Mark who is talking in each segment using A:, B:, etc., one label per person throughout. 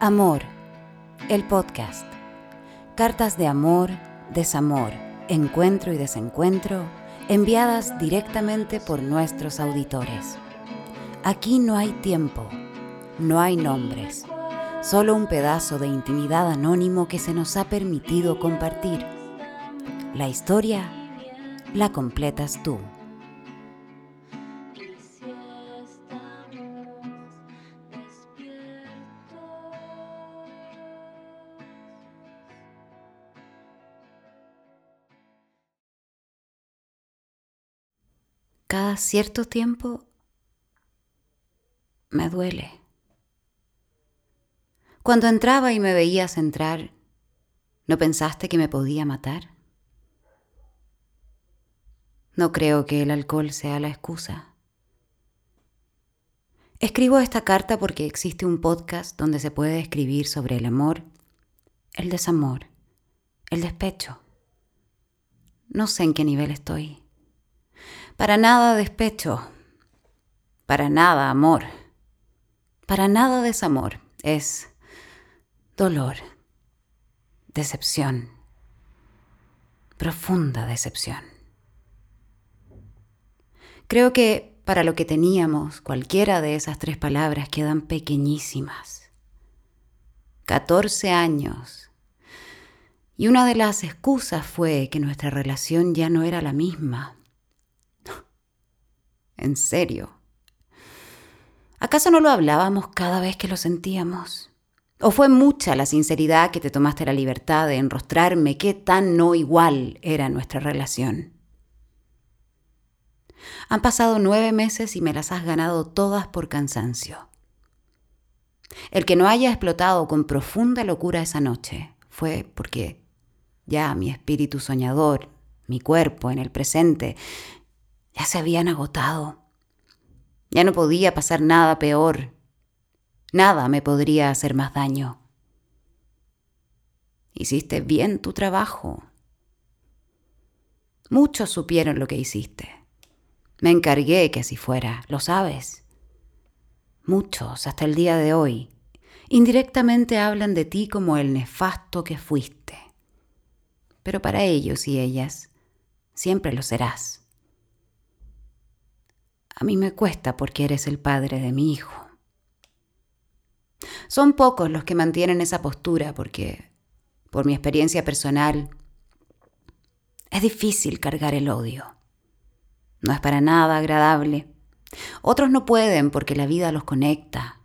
A: Amor, el podcast. Cartas de amor, desamor, encuentro y desencuentro enviadas directamente por nuestros auditores. Aquí no hay tiempo, no hay nombres, solo un pedazo de intimidad anónimo que se nos ha permitido compartir. La historia la completas tú. Cada cierto tiempo me duele. Cuando entraba y me veías entrar, ¿no pensaste que me podía matar? No creo que el alcohol sea la excusa. Escribo esta carta porque existe un podcast donde se puede escribir sobre el amor, el desamor, el despecho. No sé en qué nivel estoy. Para nada despecho, para nada amor, para nada desamor. Es dolor, decepción, profunda decepción. Creo que para lo que teníamos, cualquiera de esas tres palabras quedan pequeñísimas. 14 años. Y una de las excusas fue que nuestra relación ya no era la misma en serio. ¿Acaso no lo hablábamos cada vez que lo sentíamos? ¿O fue mucha la sinceridad que te tomaste la libertad de enrostrarme qué tan no igual era nuestra relación? Han pasado nueve meses y me las has ganado todas por cansancio. El que no haya explotado con profunda locura esa noche fue porque ya mi espíritu soñador, mi cuerpo en el presente, ya se habían agotado. Ya no podía pasar nada peor. Nada me podría hacer más daño. Hiciste bien tu trabajo. Muchos supieron lo que hiciste. Me encargué que así fuera, lo sabes. Muchos, hasta el día de hoy, indirectamente hablan de ti como el nefasto que fuiste. Pero para ellos y ellas, siempre lo serás. A mí me cuesta porque eres el padre de mi hijo. Son pocos los que mantienen esa postura porque, por mi experiencia personal, es difícil cargar el odio. No es para nada agradable. Otros no pueden porque la vida los conecta,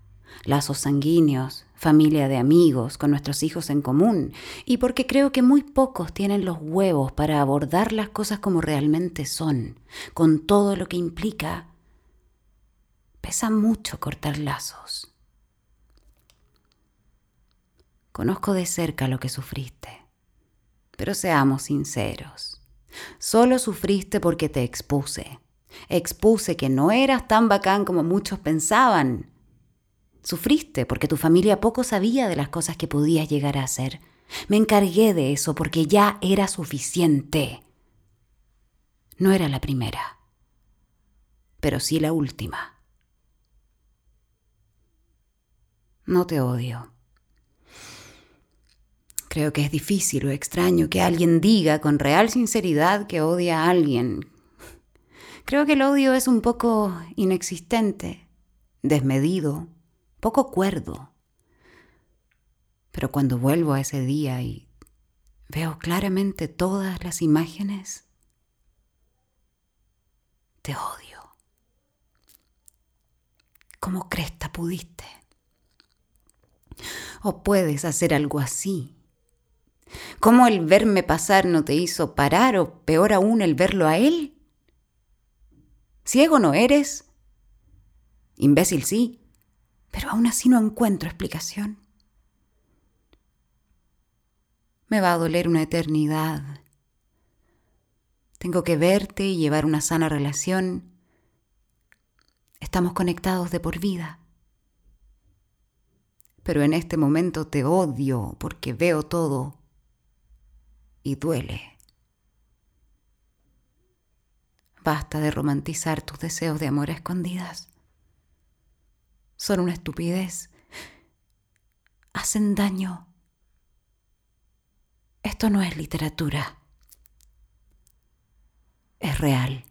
A: lazos sanguíneos, familia de amigos, con nuestros hijos en común, y porque creo que muy pocos tienen los huevos para abordar las cosas como realmente son, con todo lo que implica Pesa mucho cortar lazos. Conozco de cerca lo que sufriste, pero seamos sinceros. Solo sufriste porque te expuse. Expuse que no eras tan bacán como muchos pensaban. Sufriste porque tu familia poco sabía de las cosas que podías llegar a hacer. Me encargué de eso porque ya era suficiente. No era la primera, pero sí la última. No te odio. Creo que es difícil o extraño que alguien diga con real sinceridad que odia a alguien. Creo que el odio es un poco inexistente, desmedido, poco cuerdo. Pero cuando vuelvo a ese día y veo claramente todas las imágenes, te odio. ¿Cómo cresta pudiste? ¿O puedes hacer algo así? ¿Cómo el verme pasar no te hizo parar o peor aún el verlo a él? ¿Ciego no eres? Imbécil sí, pero aún así no encuentro explicación. Me va a doler una eternidad. Tengo que verte y llevar una sana relación. Estamos conectados de por vida pero en este momento te odio porque veo todo y duele. Basta de romantizar tus deseos de amor a escondidas. Son una estupidez. hacen daño. Esto no es literatura. Es real.